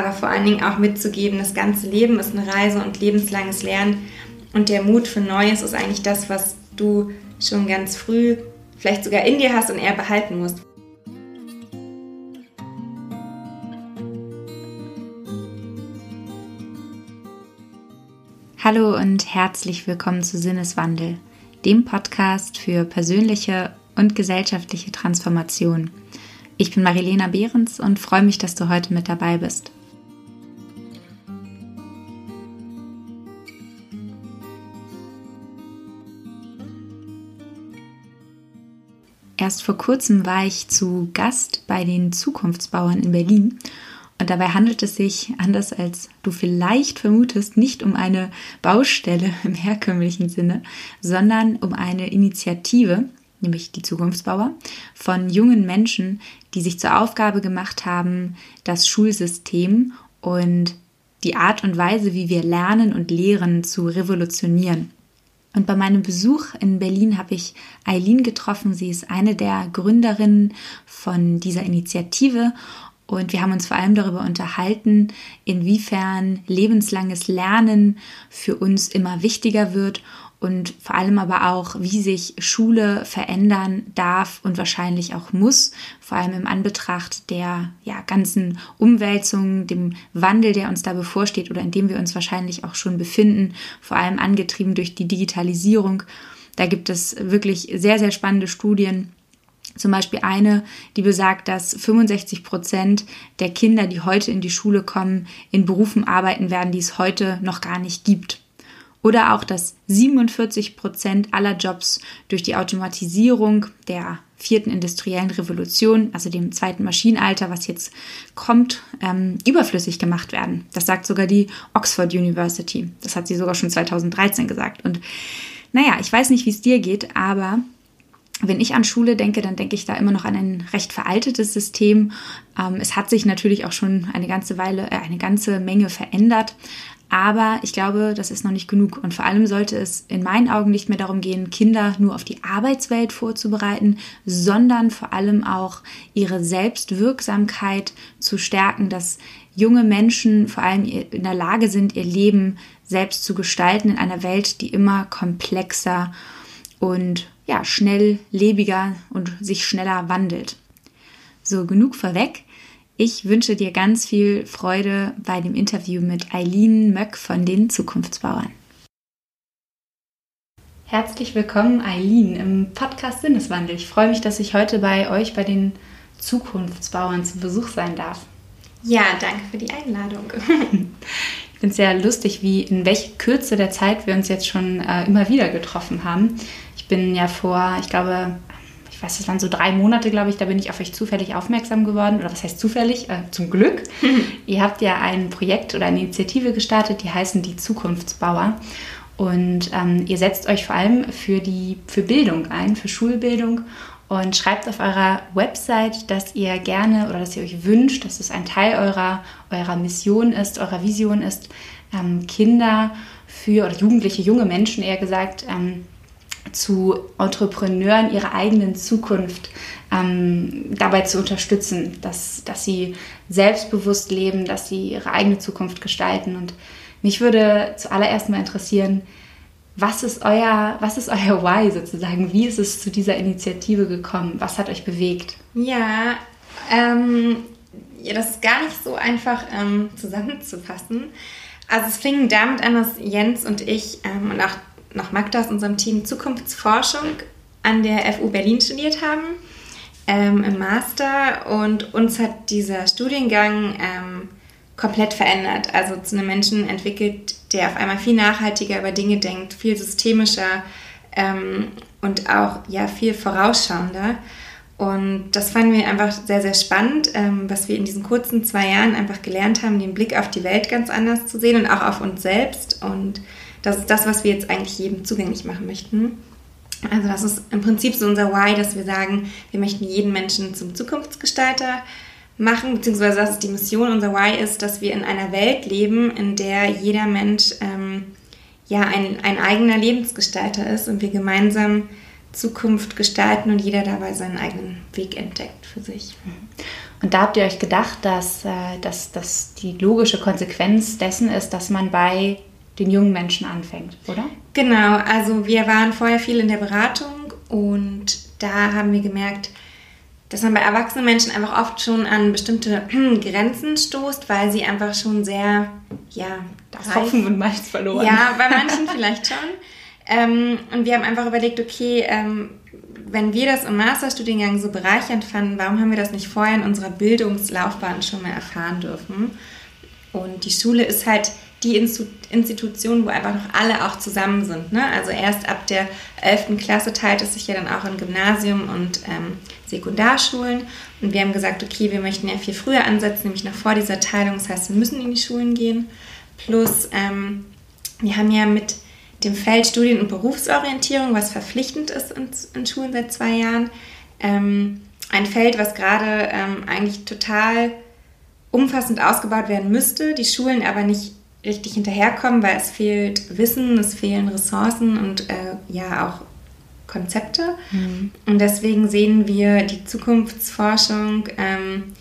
aber vor allen Dingen auch mitzugeben, das ganze Leben ist eine Reise und lebenslanges Lernen und der Mut für Neues ist eigentlich das, was du schon ganz früh vielleicht sogar in dir hast und eher behalten musst. Hallo und herzlich willkommen zu Sinneswandel, dem Podcast für persönliche und gesellschaftliche Transformation. Ich bin Marilena Behrens und freue mich, dass du heute mit dabei bist. Erst vor kurzem war ich zu Gast bei den Zukunftsbauern in Berlin und dabei handelt es sich, anders als du vielleicht vermutest, nicht um eine Baustelle im herkömmlichen Sinne, sondern um eine Initiative, nämlich die Zukunftsbauer, von jungen Menschen, die sich zur Aufgabe gemacht haben, das Schulsystem und die Art und Weise, wie wir lernen und lehren, zu revolutionieren. Und bei meinem Besuch in Berlin habe ich Eileen getroffen. Sie ist eine der Gründerinnen von dieser Initiative. Und wir haben uns vor allem darüber unterhalten, inwiefern lebenslanges Lernen für uns immer wichtiger wird und vor allem aber auch, wie sich Schule verändern darf und wahrscheinlich auch muss, vor allem im Anbetracht der ja, ganzen Umwälzungen, dem Wandel, der uns da bevorsteht oder in dem wir uns wahrscheinlich auch schon befinden, vor allem angetrieben durch die Digitalisierung. Da gibt es wirklich sehr, sehr spannende Studien. Zum Beispiel eine, die besagt, dass 65 Prozent der Kinder, die heute in die Schule kommen, in Berufen arbeiten werden, die es heute noch gar nicht gibt. Oder auch, dass 47 Prozent aller Jobs durch die Automatisierung der vierten industriellen Revolution, also dem zweiten Maschinenalter, was jetzt kommt, ähm, überflüssig gemacht werden. Das sagt sogar die Oxford University. Das hat sie sogar schon 2013 gesagt. Und naja, ich weiß nicht, wie es dir geht, aber wenn ich an Schule denke, dann denke ich da immer noch an ein recht veraltetes System. Ähm, es hat sich natürlich auch schon eine ganze Weile, äh, eine ganze Menge verändert. Aber ich glaube, das ist noch nicht genug. Und vor allem sollte es in meinen Augen nicht mehr darum gehen, Kinder nur auf die Arbeitswelt vorzubereiten, sondern vor allem auch ihre Selbstwirksamkeit zu stärken, dass junge Menschen vor allem in der Lage sind, ihr Leben selbst zu gestalten in einer Welt, die immer komplexer und ja, schnelllebiger und sich schneller wandelt. So, genug vorweg. Ich wünsche dir ganz viel Freude bei dem Interview mit Eileen Möck von den Zukunftsbauern. Herzlich willkommen, Eileen, im Podcast Sinneswandel. Ich freue mich, dass ich heute bei euch, bei den Zukunftsbauern, zu Besuch sein darf. Ja, danke für die Einladung. ich finde es sehr lustig, wie in welcher Kürze der Zeit wir uns jetzt schon äh, immer wieder getroffen haben. Ich bin ja vor, ich glaube, weiß, es waren so drei Monate, glaube ich, da bin ich auf euch zufällig aufmerksam geworden. Oder was heißt zufällig? Äh, zum Glück. Ihr habt ja ein Projekt oder eine Initiative gestartet, die heißen die Zukunftsbauer. Und ähm, ihr setzt euch vor allem für die für Bildung ein, für Schulbildung und schreibt auf eurer Website, dass ihr gerne oder dass ihr euch wünscht, dass es ein Teil eurer, eurer Mission ist, eurer Vision ist, ähm, Kinder für oder Jugendliche, junge Menschen eher gesagt, ähm, zu Entrepreneuren ihrer eigenen Zukunft ähm, dabei zu unterstützen, dass, dass sie selbstbewusst leben, dass sie ihre eigene Zukunft gestalten. Und mich würde zuallererst mal interessieren, was ist euer, was ist euer Why sozusagen? Wie ist es zu dieser Initiative gekommen? Was hat euch bewegt? Ja, ähm, ja das ist gar nicht so einfach ähm, zusammenzufassen. Also es fing damit an, dass Jens und ich ähm, und auch noch Magda aus unserem Team Zukunftsforschung an der FU Berlin studiert haben, ähm, im Master. Und uns hat dieser Studiengang ähm, komplett verändert. Also zu einem Menschen entwickelt, der auf einmal viel nachhaltiger über Dinge denkt, viel systemischer ähm, und auch ja viel vorausschauender. Und das fanden wir einfach sehr, sehr spannend, ähm, was wir in diesen kurzen zwei Jahren einfach gelernt haben, den Blick auf die Welt ganz anders zu sehen und auch auf uns selbst und das ist das, was wir jetzt eigentlich jedem zugänglich machen möchten. Also das ist im Prinzip so unser Why, dass wir sagen, wir möchten jeden Menschen zum Zukunftsgestalter machen, beziehungsweise das ist die Mission. Unser Why ist, dass wir in einer Welt leben, in der jeder Mensch ähm, ja ein, ein eigener Lebensgestalter ist und wir gemeinsam Zukunft gestalten und jeder dabei seinen eigenen Weg entdeckt für sich. Und da habt ihr euch gedacht, dass, äh, dass, dass die logische Konsequenz dessen ist, dass man bei den jungen Menschen anfängt, oder? Genau, also wir waren vorher viel in der Beratung und da haben wir gemerkt, dass man bei erwachsenen Menschen einfach oft schon an bestimmte Grenzen stoßt, weil sie einfach schon sehr, ja, das Hoffen und meist verloren. Ja, bei manchen vielleicht schon. Ähm, und wir haben einfach überlegt, okay, ähm, wenn wir das im Masterstudiengang so bereichernd fanden, warum haben wir das nicht vorher in unserer Bildungslaufbahn schon mal erfahren dürfen? Und die Schule ist halt die Institution, wo einfach noch alle auch zusammen sind. Ne? Also erst ab der 11. Klasse teilt es sich ja dann auch in Gymnasium und ähm, Sekundarschulen. Und wir haben gesagt, okay, wir möchten ja viel früher ansetzen, nämlich noch vor dieser Teilung. Das heißt, wir müssen in die Schulen gehen. Plus, ähm, wir haben ja mit dem Feld Studien- und Berufsorientierung, was verpflichtend ist in, in Schulen seit zwei Jahren, ähm, ein Feld, was gerade ähm, eigentlich total umfassend ausgebaut werden müsste, die Schulen aber nicht richtig hinterherkommen, weil es fehlt Wissen, es fehlen Ressourcen und äh, ja auch Konzepte. Mhm. Und deswegen sehen wir die Zukunftsforschung ähm,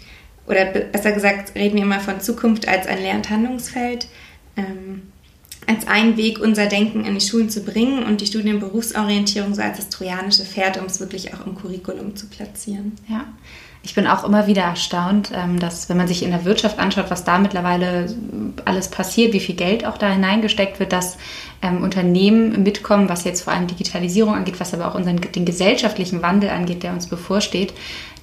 oder besser gesagt reden wir immer von Zukunft als ein Lehr- und Handlungsfeld, ähm, als einen Weg, unser Denken in die Schulen zu bringen und die Studien- und Berufsorientierung so als das trojanische Pferd, um es wirklich auch im Curriculum zu platzieren. Ja. Ich bin auch immer wieder erstaunt, ähm, dass wenn man sich in der Wirtschaft anschaut, was da mittlerweile alles passiert, wie viel Geld auch da hineingesteckt wird, dass ähm, Unternehmen mitkommen, was jetzt vor allem Digitalisierung angeht, was aber auch unseren, den gesellschaftlichen Wandel angeht, der uns bevorsteht.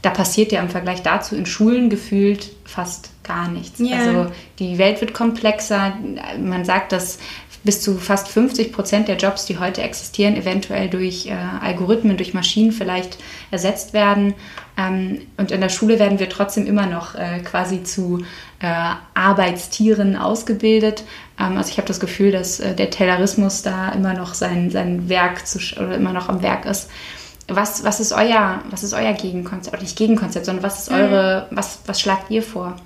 Da passiert ja im Vergleich dazu in Schulen gefühlt fast gar nichts. Yeah. Also die Welt wird komplexer. Man sagt, dass bis zu fast 50 Prozent der Jobs, die heute existieren, eventuell durch äh, Algorithmen, durch Maschinen vielleicht ersetzt werden. Ähm, und in der Schule werden wir trotzdem immer noch äh, quasi zu äh, Arbeitstieren ausgebildet. Ähm, also ich habe das Gefühl, dass äh, der Taylorismus da immer noch sein, sein Werk zu, oder immer noch am Werk ist. Was, was ist euer, was ist euer Gegenkonzept, oder nicht Gegenkonzept, sondern was ist mhm. eure, mhm. was, was schlagt ihr vor?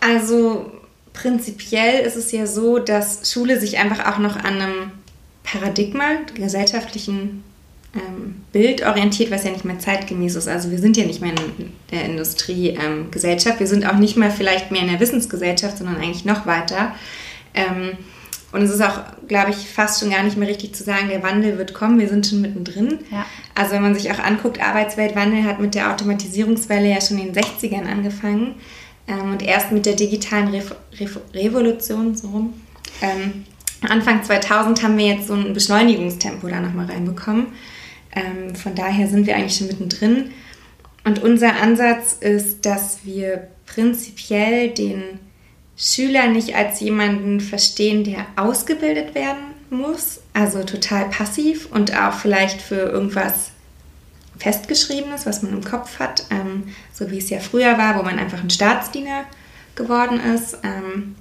Also prinzipiell ist es ja so, dass Schule sich einfach auch noch an einem Paradigma, gesellschaftlichen ähm, Bild orientiert, was ja nicht mehr zeitgemäß ist. Also wir sind ja nicht mehr in der Industriegesellschaft, ähm, wir sind auch nicht mehr vielleicht mehr in der Wissensgesellschaft, sondern eigentlich noch weiter. Ähm, und es ist auch, glaube ich, fast schon gar nicht mehr richtig zu sagen, der Wandel wird kommen, wir sind schon mittendrin. Ja. Also wenn man sich auch anguckt, Arbeitsweltwandel hat mit der Automatisierungswelle ja schon in den 60ern angefangen. Ähm, und erst mit der digitalen Re Re Revolution, so rum, ähm, Anfang 2000 haben wir jetzt so ein Beschleunigungstempo da nochmal reinbekommen. Ähm, von daher sind wir eigentlich schon mittendrin. Und unser Ansatz ist, dass wir prinzipiell den Schüler nicht als jemanden verstehen, der ausgebildet werden muss, also total passiv und auch vielleicht für irgendwas Festgeschriebenes, was man im Kopf hat, ähm, so wie es ja früher war, wo man einfach ein Staatsdiener geworden ist ähm,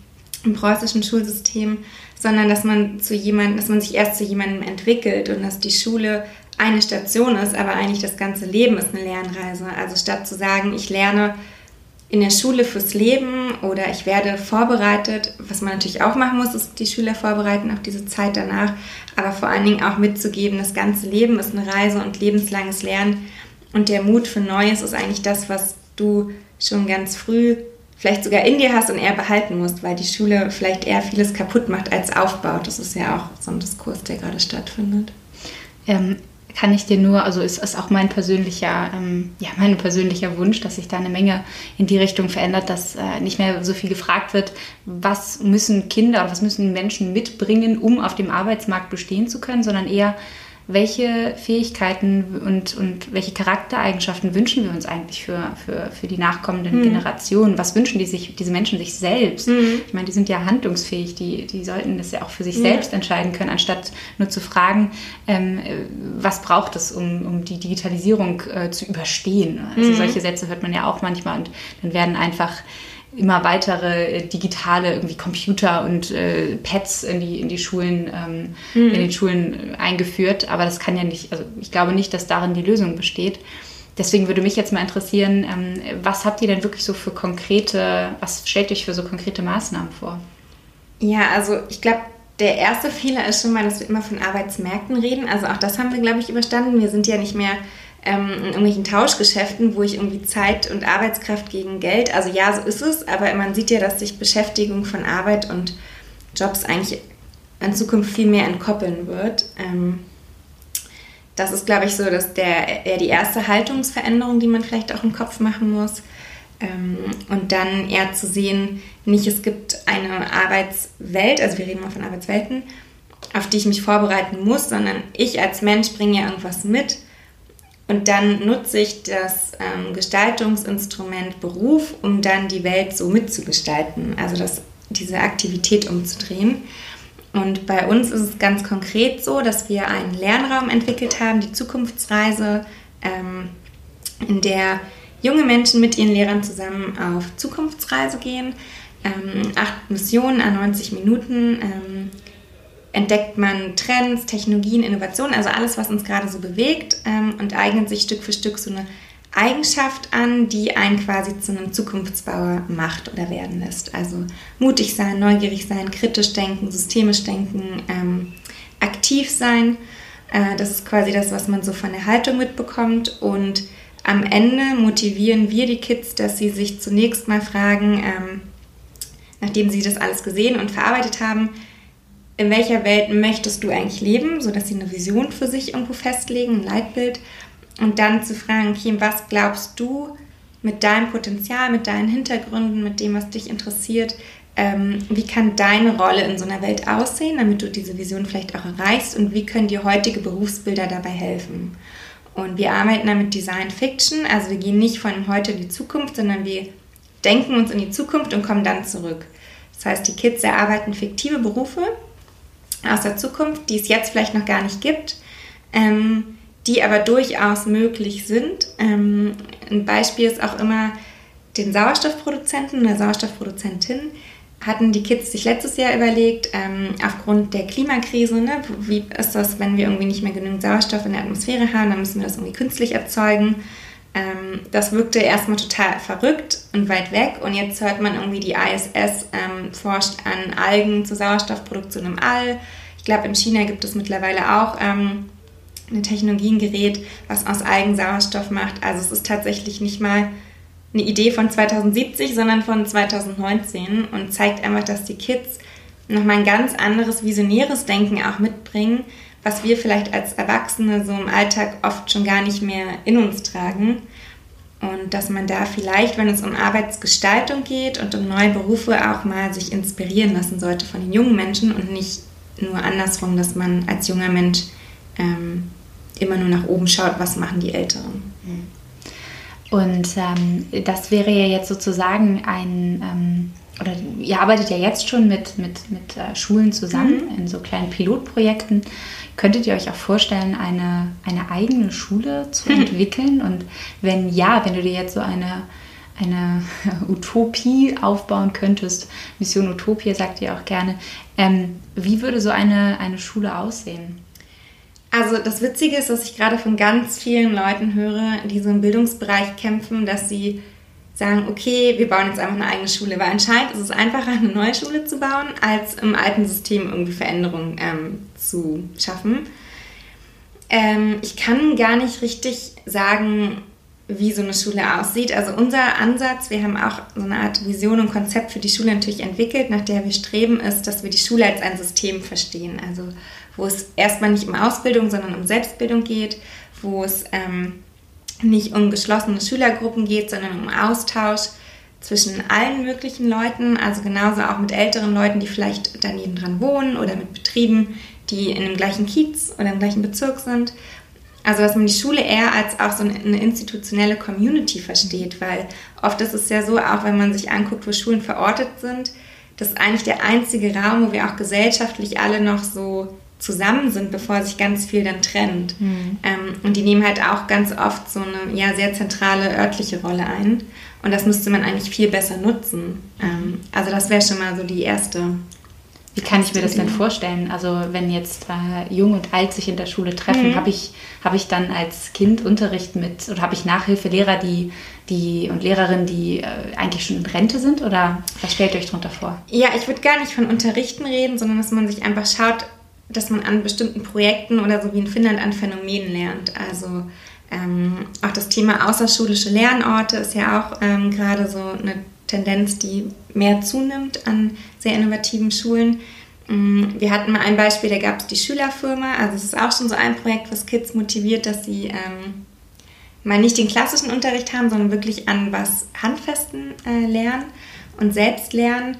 im preußischen Schulsystem, sondern dass man zu jemandem, dass man sich erst zu jemandem entwickelt und dass die Schule eine Station ist, aber eigentlich das ganze Leben ist eine Lernreise. Also statt zu sagen, ich lerne in der Schule fürs Leben oder ich werde vorbereitet. Was man natürlich auch machen muss, ist die Schüler vorbereiten auf diese Zeit danach, aber vor allen Dingen auch mitzugeben, das ganze Leben ist eine Reise und lebenslanges Lernen und der Mut für Neues ist eigentlich das, was du schon ganz früh vielleicht sogar in dir hast und eher behalten musst, weil die Schule vielleicht eher vieles kaputt macht als aufbaut. Das ist ja auch so ein Diskurs, der gerade stattfindet. Ähm, kann ich dir nur, also ist es auch mein persönlicher, ähm, ja, mein persönlicher Wunsch, dass sich da eine Menge in die Richtung verändert, dass äh, nicht mehr so viel gefragt wird, was müssen Kinder oder was müssen Menschen mitbringen, um auf dem Arbeitsmarkt bestehen zu können, sondern eher, welche Fähigkeiten und, und welche Charaktereigenschaften wünschen wir uns eigentlich für, für, für die nachkommenden mhm. Generationen? Was wünschen die sich, diese Menschen sich selbst? Mhm. Ich meine, die sind ja handlungsfähig, die, die sollten das ja auch für sich ja. selbst entscheiden können, anstatt nur zu fragen, ähm, was braucht es, um, um die Digitalisierung äh, zu überstehen? Also mhm. solche Sätze hört man ja auch manchmal und dann werden einfach immer weitere äh, digitale irgendwie Computer und äh, Pads in die, in die Schulen, ähm, mhm. in den Schulen eingeführt. Aber das kann ja nicht, also ich glaube nicht, dass darin die Lösung besteht. Deswegen würde mich jetzt mal interessieren, ähm, was habt ihr denn wirklich so für konkrete, was stellt euch für so konkrete Maßnahmen vor? Ja, also ich glaube, der erste Fehler ist schon mal, dass wir immer von Arbeitsmärkten reden. Also auch das haben wir, glaube ich, überstanden. Wir sind ja nicht mehr ähm, in irgendwelchen Tauschgeschäften, wo ich irgendwie Zeit und Arbeitskraft gegen Geld, also ja, so ist es, aber man sieht ja, dass sich Beschäftigung von Arbeit und Jobs eigentlich in Zukunft viel mehr entkoppeln wird. Ähm, das ist, glaube ich, so, dass der eher die erste Haltungsveränderung, die man vielleicht auch im Kopf machen muss. Ähm, und dann eher zu sehen, nicht es gibt eine Arbeitswelt, also wir reden mal von Arbeitswelten, auf die ich mich vorbereiten muss, sondern ich als Mensch bringe ja irgendwas mit und dann nutze ich das ähm, Gestaltungsinstrument Beruf, um dann die Welt so mitzugestalten, also das, diese Aktivität umzudrehen. Und bei uns ist es ganz konkret so, dass wir einen Lernraum entwickelt haben, die Zukunftsreise, ähm, in der junge Menschen mit ihren Lehrern zusammen auf Zukunftsreise gehen. Ähm, acht Missionen an 90 Minuten. Entdeckt man Trends, Technologien, Innovationen, also alles, was uns gerade so bewegt ähm, und eignet sich Stück für Stück so eine Eigenschaft an, die einen quasi zu einem Zukunftsbauer macht oder werden lässt. Also mutig sein, neugierig sein, kritisch denken, systemisch denken, ähm, aktiv sein. Äh, das ist quasi das, was man so von der Haltung mitbekommt. Und am Ende motivieren wir die Kids, dass sie sich zunächst mal fragen, ähm, nachdem sie das alles gesehen und verarbeitet haben, in welcher Welt möchtest du eigentlich leben, sodass sie eine Vision für sich irgendwo festlegen, ein Leitbild. Und dann zu fragen, okay, was glaubst du mit deinem Potenzial, mit deinen Hintergründen, mit dem, was dich interessiert, ähm, wie kann deine Rolle in so einer Welt aussehen, damit du diese Vision vielleicht auch erreichst und wie können dir heutige Berufsbilder dabei helfen. Und wir arbeiten da mit Design Fiction, also wir gehen nicht von heute in die Zukunft, sondern wir denken uns in die Zukunft und kommen dann zurück. Das heißt, die Kids erarbeiten fiktive Berufe, aus der Zukunft, die es jetzt vielleicht noch gar nicht gibt, ähm, die aber durchaus möglich sind. Ähm, ein Beispiel ist auch immer den Sauerstoffproduzenten oder Sauerstoffproduzentin hatten die Kids sich letztes Jahr überlegt, ähm, aufgrund der Klimakrise, ne, wie ist das, wenn wir irgendwie nicht mehr genügend Sauerstoff in der Atmosphäre haben, dann müssen wir das irgendwie künstlich erzeugen. Ähm, das wirkte erstmal total verrückt und weit weg und jetzt hört man irgendwie, die ISS ähm, forscht an Algen zur Sauerstoffproduktion im All. Ich glaube, in China gibt es mittlerweile auch ähm, eine Technologie, ein Gerät, was aus Algen Sauerstoff macht. Also es ist tatsächlich nicht mal eine Idee von 2070, sondern von 2019 und zeigt einfach, dass die Kids nochmal ein ganz anderes visionäres Denken auch mitbringen, was wir vielleicht als Erwachsene so im Alltag oft schon gar nicht mehr in uns tragen. Und dass man da vielleicht, wenn es um Arbeitsgestaltung geht und um neue Berufe, auch mal sich inspirieren lassen sollte von den jungen Menschen und nicht nur andersrum, dass man als junger Mensch ähm, immer nur nach oben schaut, was machen die Älteren. Und ähm, das wäre ja jetzt sozusagen ein, ähm, oder ihr arbeitet ja jetzt schon mit, mit, mit äh, Schulen zusammen mhm. in so kleinen Pilotprojekten. Könntet ihr euch auch vorstellen, eine, eine eigene Schule zu mhm. entwickeln? Und wenn ja, wenn du dir jetzt so eine eine Utopie aufbauen könntest. Mission Utopia sagt ihr auch gerne. Ähm, wie würde so eine, eine Schule aussehen? Also das Witzige ist, dass ich gerade von ganz vielen Leuten höre, die so im Bildungsbereich kämpfen, dass sie sagen, okay, wir bauen jetzt einfach eine eigene Schule. Weil anscheinend ist es einfacher, eine neue Schule zu bauen, als im alten System irgendwie Veränderungen ähm, zu schaffen. Ähm, ich kann gar nicht richtig sagen, wie so eine Schule aussieht. Also unser Ansatz, wir haben auch so eine Art Vision und Konzept für die Schule natürlich entwickelt, nach der wir streben, ist, dass wir die Schule als ein System verstehen. Also wo es erstmal nicht um Ausbildung, sondern um Selbstbildung geht, wo es ähm, nicht um geschlossene Schülergruppen geht, sondern um Austausch zwischen allen möglichen Leuten, also genauso auch mit älteren Leuten, die vielleicht daneben dran wohnen oder mit Betrieben, die in dem gleichen Kiez oder im gleichen Bezirk sind. Also, dass man die Schule eher als auch so eine institutionelle Community versteht, weil oft ist es ja so, auch wenn man sich anguckt, wo Schulen verortet sind, das ist eigentlich der einzige Raum, wo wir auch gesellschaftlich alle noch so zusammen sind, bevor sich ganz viel dann trennt. Mhm. Ähm, und die nehmen halt auch ganz oft so eine ja, sehr zentrale örtliche Rolle ein. Und das müsste man eigentlich viel besser nutzen. Ähm, also das wäre schon mal so die erste wie kann ich mir das denn vorstellen? Also wenn jetzt äh, Jung und Alt sich in der Schule treffen, mhm. habe ich, hab ich dann als Kind Unterricht mit oder habe ich Nachhilfelehrer, die, die und Lehrerinnen, die äh, eigentlich schon in Rente sind? Oder was stellt ihr euch darunter vor? Ja, ich würde gar nicht von Unterrichten reden, sondern dass man sich einfach schaut, dass man an bestimmten Projekten oder so wie in Finnland an Phänomenen lernt. Also Ähm, auch das Thema außerschulische Lernorte ist ja auch ähm, gerade so eine Tendenz, die mehr zunimmt an sehr innovativen Schulen. Mm, wir hatten mal ein Beispiel, da gab es die Schülerfirma. Also es ist auch schon so ein Projekt, was Kids motiviert, dass sie ähm, mal nicht den klassischen Unterricht haben, sondern wirklich an was Handfesten äh, lernen und selbst lernen.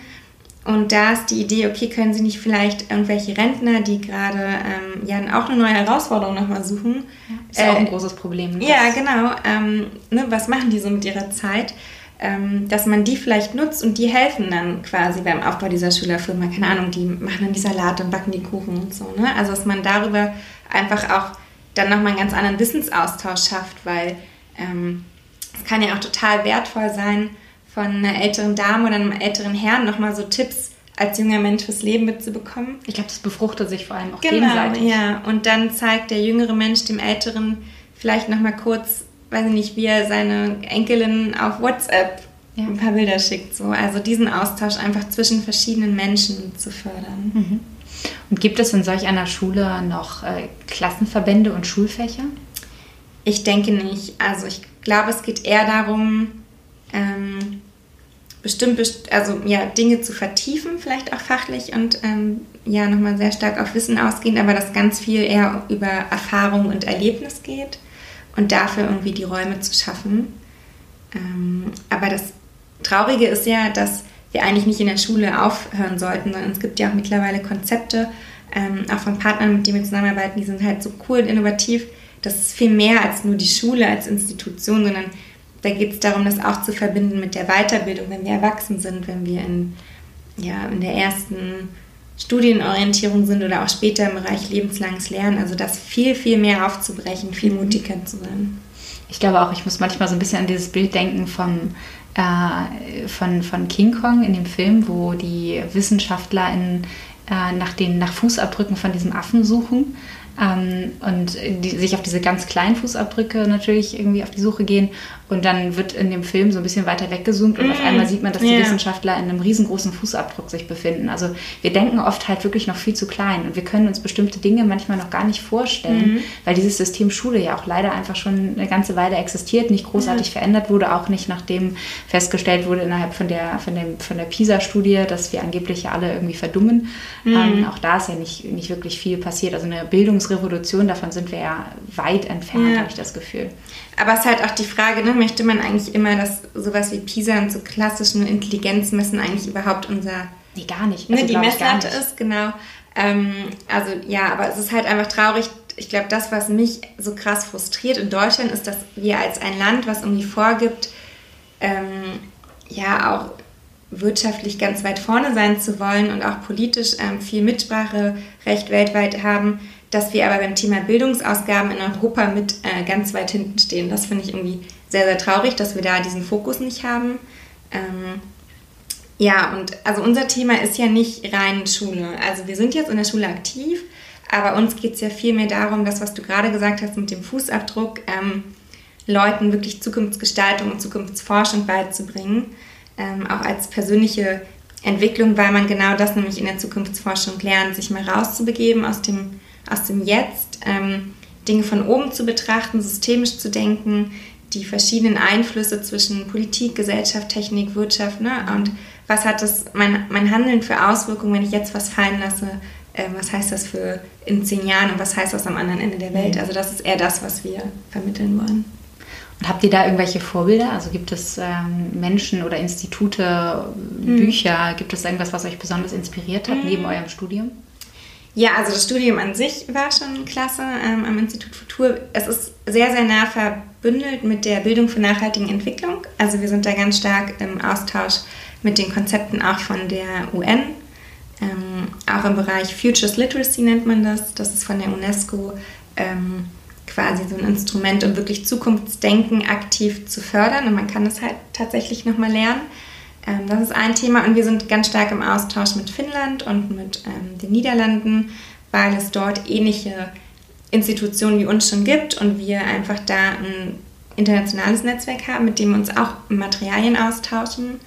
Und da ist die Idee, okay, können Sie nicht vielleicht irgendwelche Rentner, die gerade ähm, ja auch eine neue Herausforderung nochmal suchen. Ja, ist ja äh, auch ein großes Problem. Ne? Ja, genau. Ähm, ne, was machen die so mit ihrer Zeit? Ähm, dass man die vielleicht nutzt und die helfen dann quasi beim Aufbau dieser Schülerfirma. Keine Ahnung, die machen dann die Salate und backen die Kuchen und so. Ne? Also dass man darüber einfach auch dann nochmal einen ganz anderen Wissensaustausch schafft, weil ähm, es kann ja auch total wertvoll sein, von einer älteren Dame oder einem älteren Herrn nochmal so Tipps als junger Mensch fürs Leben mitzubekommen. Ich glaube, das befruchtet sich vor allem auch genau, gegenseitig. Ja, und dann zeigt der jüngere Mensch dem Älteren vielleicht nochmal kurz, weiß ich nicht, wie er seine Enkelin auf WhatsApp ja. ein paar Bilder schickt. So. Also diesen Austausch einfach zwischen verschiedenen Menschen zu fördern. Mhm. Und gibt es in solch einer Schule noch äh, Klassenverbände und Schulfächer? Ich denke nicht. Also ich glaube, es geht eher darum, ähm, bestimmt, also ja, Dinge zu vertiefen, vielleicht auch fachlich und ähm, ja, nochmal sehr stark auf Wissen ausgehen, aber dass ganz viel eher über Erfahrung und Erlebnis geht und dafür irgendwie die Räume zu schaffen. Ähm, aber das Traurige ist ja, dass wir eigentlich nicht in der Schule aufhören sollten, sondern es gibt ja auch mittlerweile Konzepte, ähm, auch von Partnern, mit denen wir zusammenarbeiten, die sind halt so cool und innovativ. Das ist viel mehr als nur die Schule als Institution, sondern da geht es darum, das auch zu verbinden mit der Weiterbildung, wenn wir erwachsen sind, wenn wir in, ja, in der ersten Studienorientierung sind oder auch später im Bereich lebenslanges Lernen. Also das viel, viel mehr aufzubrechen, viel mutiger zu sein. Ich glaube auch, ich muss manchmal so ein bisschen an dieses Bild denken vom, äh, von, von King Kong in dem Film, wo die Wissenschaftler in, äh, nach, den, nach Fußabdrücken von diesem Affen suchen ähm, und die, sich auf diese ganz kleinen Fußabdrücke natürlich irgendwie auf die Suche gehen. Und dann wird in dem Film so ein bisschen weiter weggezoomt und mm. auf einmal sieht man, dass die yeah. Wissenschaftler in einem riesengroßen Fußabdruck sich befinden. Also wir denken oft halt wirklich noch viel zu klein und wir können uns bestimmte Dinge manchmal noch gar nicht vorstellen, mm. weil dieses System Schule ja auch leider einfach schon eine ganze Weile existiert, nicht großartig ja. verändert wurde, auch nicht nachdem festgestellt wurde innerhalb von der, von dem, von der PISA-Studie, dass wir angeblich ja alle irgendwie verdummen. Mm. Ähm, auch da ist ja nicht, nicht wirklich viel passiert. Also eine Bildungsrevolution, davon sind wir ja weit entfernt, ja. habe ich das Gefühl. Aber es ist halt auch die Frage, ne, möchte man eigentlich immer, dass sowas wie PISA und so klassischen Intelligenzmessen eigentlich überhaupt unser... Nee, gar nicht. Ne, also, ne, die Messlatte ist, genau. Ähm, also ja, aber es ist halt einfach traurig. Ich glaube, das, was mich so krass frustriert in Deutschland, ist, dass wir als ein Land, was irgendwie vorgibt, ähm, ja auch wirtschaftlich ganz weit vorne sein zu wollen und auch politisch ähm, viel Mitspracherecht weltweit haben, dass wir aber beim Thema Bildungsausgaben in Europa mit äh, ganz weit hinten stehen. Das finde ich irgendwie sehr, sehr traurig, dass wir da diesen Fokus nicht haben. Ähm, ja, und also unser Thema ist ja nicht rein Schule. Also wir sind jetzt in der Schule aktiv, aber uns geht es ja viel mehr darum, das, was du gerade gesagt hast mit dem Fußabdruck, ähm, Leuten wirklich Zukunftsgestaltung und Zukunftsforschung beizubringen, ähm, auch als persönliche Entwicklung, weil man genau das nämlich in der Zukunftsforschung lernt, sich mal rauszubegeben aus dem aus dem Jetzt, ähm, Dinge von oben zu betrachten, systemisch zu denken, die verschiedenen Einflüsse zwischen Politik, Gesellschaft, Technik, Wirtschaft ne? und was hat das mein, mein Handeln für Auswirkungen, wenn ich jetzt was fallen lasse, äh, was heißt das für in zehn Jahren und was heißt das am anderen Ende der Welt. Mhm. Also das ist eher das, was wir vermitteln wollen. Und habt ihr da irgendwelche Vorbilder? Also gibt es ähm, Menschen oder Institute, mhm. Bücher? Gibt es irgendwas, was euch besonders inspiriert hat mhm. neben eurem Studium? Ja, also das Studium an sich war schon klasse ähm, am Institut Futur. Es ist sehr, sehr nah verbündelt mit der Bildung für nachhaltige Entwicklung. Also wir sind da ganz stark im Austausch mit den Konzepten auch von der UN. Ähm, auch im Bereich Futures Literacy nennt man das. Das ist von der UNESCO ähm, quasi so ein Instrument, um wirklich Zukunftsdenken aktiv zu fördern. Und man kann das halt tatsächlich nochmal lernen. Ähm, das ist ein Thema und wir sind ganz stark im Austausch mit Finnland und mit ähm, den Niederlanden, weil es dort ähnliche Institutionen wie uns schon gibt und wir einfach da ein internationales Netzwerk haben, mit dem wir uns auch Materialien austauschen.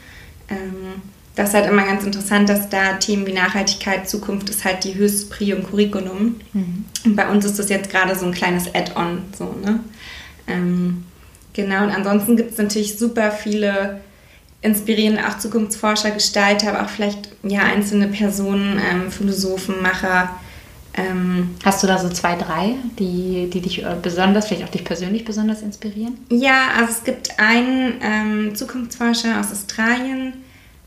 Ähm, das ist halt immer ganz interessant, dass da Themen wie Nachhaltigkeit, Zukunft ist halt die höchste Prio im Curriculum. Mhm. Und bei uns ist das jetzt gerade so ein kleines Add-on. So, ne? Ähm, genau, und ansonsten gibt es natürlich super viele inspirierende auch Zukunftsforscher, Gestalter, aber auch vielleicht ja, einzelne Personen, ähm, Philosophen, Macher. Ähm, Hast du da so zwei, drei, die, die dich äh, besonders, vielleicht auch dich persönlich besonders inspirieren? Ja, also es gibt einen ähm, Zukunftsforscher aus Australien,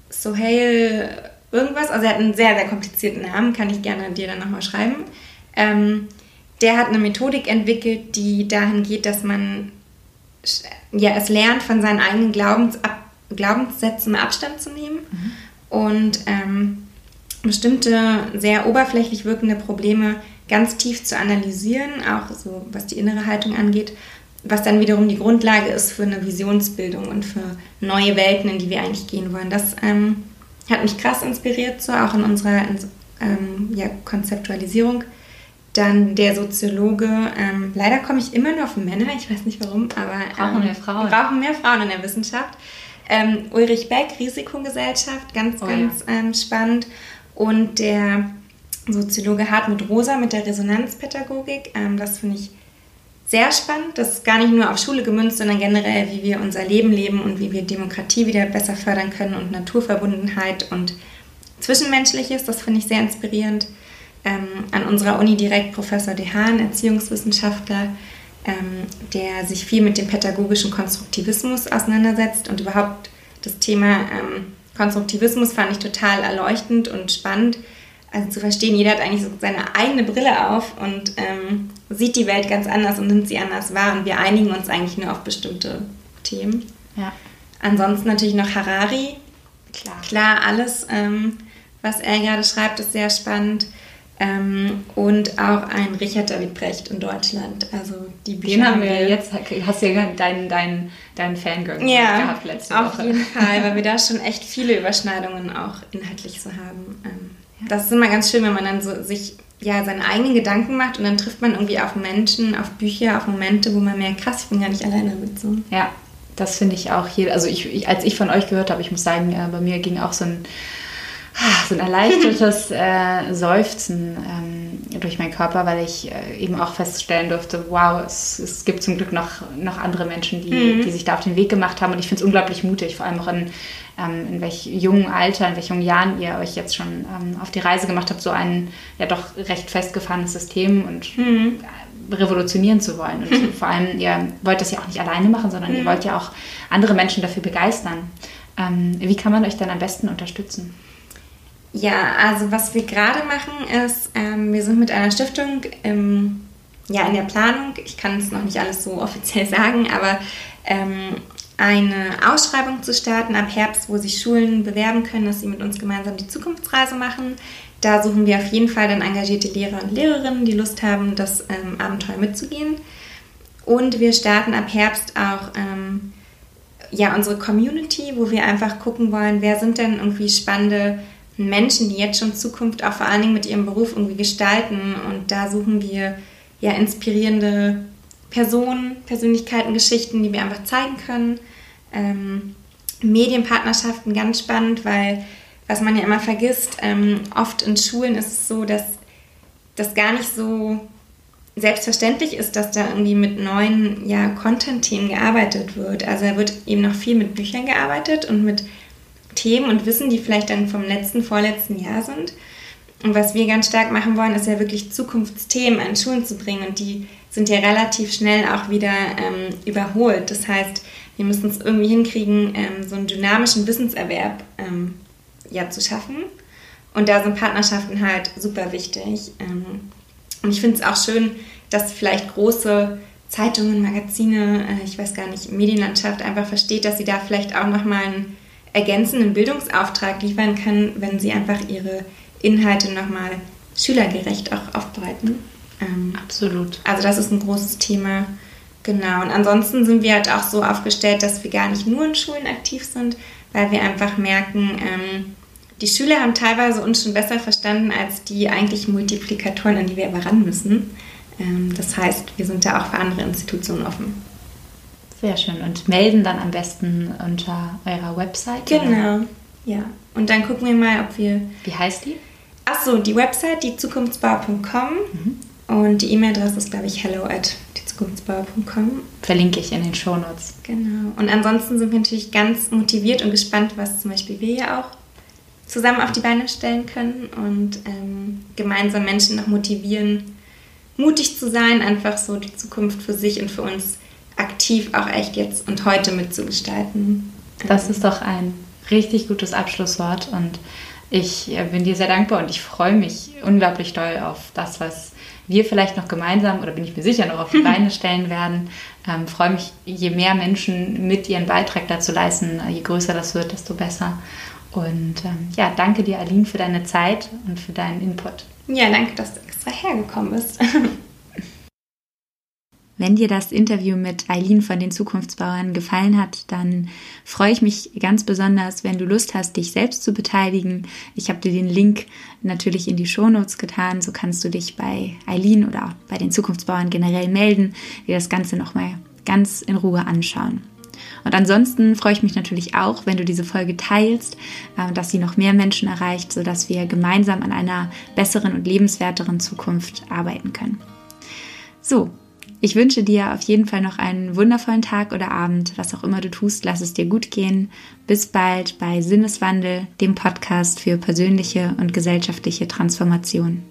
Sohail irgendwas, also er hat einen sehr, sehr komplizierten Namen, kann ich gerne dir dann nochmal schreiben. Ähm, der hat eine Methodik entwickelt, die dahin geht, dass man ja, es lernt, von seinen eigenen Glaubensab Glaubenssätzen Abstand zu nehmen mhm. und ähm, bestimmte sehr oberflächlich wirkende Probleme ganz tief zu analysieren, auch so was die innere Haltung angeht, was dann wiederum die Grundlage ist für eine Visionsbildung und für neue Welten, in die wir eigentlich gehen wollen. Das ähm, hat mich krass inspiriert, so auch in unserer ähm, ja, Konzeptualisierung. Dann der Soziologe, ähm, leider komme ich immer nur auf Männer, ich weiß nicht warum, aber. Brauchen ähm, mehr Frauen. Brauchen mehr Frauen in der Wissenschaft. Ähm, Ulrich Beck, Risikogesellschaft, ganz, oh, ganz ja. Ähm, spannend. Und der Soziologe Hartmut Rosa mit der Resonanzpädagogik, ähm, das finde ich sehr spannend. Das ist gar nicht nur auf Schule gemünzt, sondern generell, wie wir unser Leben leben und wie wir Demokratie wieder besser fördern können und Naturverbundenheit und Zwischenmenschliches. Das finde ich sehr inspirierend. Ähm, an unserer Uni direkt Professor Dehan, Erziehungswissenschaftler, ähm, der sich viel mit dem pädagogischen Konstruktivismus auseinandersetzt und überhaupt das Thema ähm, Konstruktivismus fand ich total erleuchtend und spannend also zu verstehen, jeder hat eigentlich so seine eigene Brille auf und ähm, sieht die Welt ganz anders und nimmt sie anders wahr und wir einigen uns eigentlich nur auf bestimmte Themen. Ja. Ansonsten natürlich noch Harari. Klar. Klar, alles, ähm, was er gerade schreibt, ist sehr spannend. Ähm, und auch ein Richard David Brecht in Deutschland. Also die Bücher Den haben wir jetzt, hast du ja deinen dein, dein Fangirl ja, gehabt letzte auf Woche. Auf jeden Fall, weil wir da schon echt viele Überschneidungen auch inhaltlich so haben. Ähm, das ist immer ganz schön, wenn man dann so sich ja seine eigenen Gedanken macht und dann trifft man irgendwie auf Menschen, auf Bücher, auf Momente, wo man merkt, krass, ich bin gar nicht alleine mit so. Ja, das finde ich auch hier. Also ich, ich, als ich von euch gehört habe, ich muss sagen, äh, bei mir ging auch so ein, so ein erleichtertes äh, Seufzen ähm, durch meinen Körper, weil ich äh, eben auch feststellen durfte, wow, es, es gibt zum Glück noch, noch andere Menschen, die, mhm. die sich da auf den Weg gemacht haben. Und ich finde es unglaublich mutig, vor allem auch in ähm, in welch jungen Alter, in welchen jungen Jahren ihr euch jetzt schon ähm, auf die Reise gemacht habt, so ein ja doch recht festgefahrenes System und mhm. revolutionieren zu wollen. Und mhm. vor allem, ihr wollt das ja auch nicht alleine machen, sondern mhm. ihr wollt ja auch andere Menschen dafür begeistern. Ähm, wie kann man euch dann am besten unterstützen? Ja, also was wir gerade machen ist, ähm, wir sind mit einer Stiftung im, ja, in der Planung. Ich kann es noch nicht alles so offiziell sagen, aber ähm, eine Ausschreibung zu starten ab Herbst, wo sich Schulen bewerben können, dass sie mit uns gemeinsam die Zukunftsreise machen. Da suchen wir auf jeden Fall dann engagierte Lehrer und Lehrerinnen, die Lust haben, das ähm, Abenteuer mitzugehen. Und wir starten ab Herbst auch ähm, ja, unsere Community, wo wir einfach gucken wollen, wer sind denn irgendwie spannende Menschen, die jetzt schon Zukunft auch vor allen Dingen mit ihrem Beruf irgendwie gestalten. Und da suchen wir ja inspirierende Personen, Persönlichkeiten, Geschichten, die wir einfach zeigen können. Ähm, Medienpartnerschaften ganz spannend, weil was man ja immer vergisst, ähm, oft in Schulen ist es so, dass das gar nicht so selbstverständlich ist, dass da irgendwie mit neuen ja, Content-Themen gearbeitet wird. Also da wird eben noch viel mit Büchern gearbeitet und mit Themen und Wissen, die vielleicht dann vom letzten, vorletzten Jahr sind. Und was wir ganz stark machen wollen, ist ja wirklich Zukunftsthemen an Schulen zu bringen und die sind ja relativ schnell auch wieder ähm, überholt. Das heißt, wir müssen es irgendwie hinkriegen, ähm, so einen dynamischen Wissenserwerb ähm, ja, zu schaffen. Und da sind Partnerschaften halt super wichtig. Ähm, und ich finde es auch schön, dass vielleicht große Zeitungen, Magazine, äh, ich weiß gar nicht, Medienlandschaft einfach versteht, dass sie da vielleicht auch nochmal einen ergänzenden Bildungsauftrag liefern kann, wenn sie einfach ihre Inhalte nochmal schülergerecht auch aufbereiten. Ähm, Absolut. Also das ist ein großes Thema. Genau. Und ansonsten sind wir halt auch so aufgestellt, dass wir gar nicht nur in Schulen aktiv sind, weil wir einfach merken, ähm, die Schüler haben teilweise uns schon besser verstanden als die eigentlich Multiplikatoren, an die wir aber ran müssen. Ähm, das heißt, wir sind da auch für andere Institutionen offen. Sehr schön. Und melden dann am besten unter eurer Website? Genau, oder? ja. Und dann gucken wir mal, ob wir. Wie heißt die? Achso, die Website, die zukunftsbau.com. Mhm. Und die E-Mail-Adresse ist, glaube ich, hello at zukunftsbauer.com. Verlinke ich in den Show Notes. Genau. Und ansonsten sind wir natürlich ganz motiviert und gespannt, was zum Beispiel wir ja auch zusammen auf die Beine stellen können und ähm, gemeinsam Menschen noch motivieren, mutig zu sein, einfach so die Zukunft für sich und für uns aktiv auch echt jetzt und heute mitzugestalten. Das ist doch ein richtig gutes Abschlusswort und ich äh, bin dir sehr dankbar und ich freue mich unglaublich doll auf das, was wir vielleicht noch gemeinsam oder bin ich mir sicher noch auf die Beine stellen werden. Ähm, freue mich, je mehr Menschen mit ihren Beitrag dazu leisten, je größer das wird, desto besser. Und ähm, ja, danke dir, Aline, für deine Zeit und für deinen Input. Ja, danke, dass du extra hergekommen bist. Wenn dir das Interview mit Eileen von den Zukunftsbauern gefallen hat, dann freue ich mich ganz besonders, wenn du Lust hast, dich selbst zu beteiligen. Ich habe dir den Link natürlich in die Shownotes getan. So kannst du dich bei Eileen oder auch bei den Zukunftsbauern generell melden, dir das Ganze nochmal ganz in Ruhe anschauen. Und ansonsten freue ich mich natürlich auch, wenn du diese Folge teilst, äh, dass sie noch mehr Menschen erreicht, sodass wir gemeinsam an einer besseren und lebenswerteren Zukunft arbeiten können. So, ich wünsche dir auf jeden Fall noch einen wundervollen Tag oder Abend, was auch immer du tust, lass es dir gut gehen. Bis bald bei Sinneswandel, dem Podcast für persönliche und gesellschaftliche Transformation.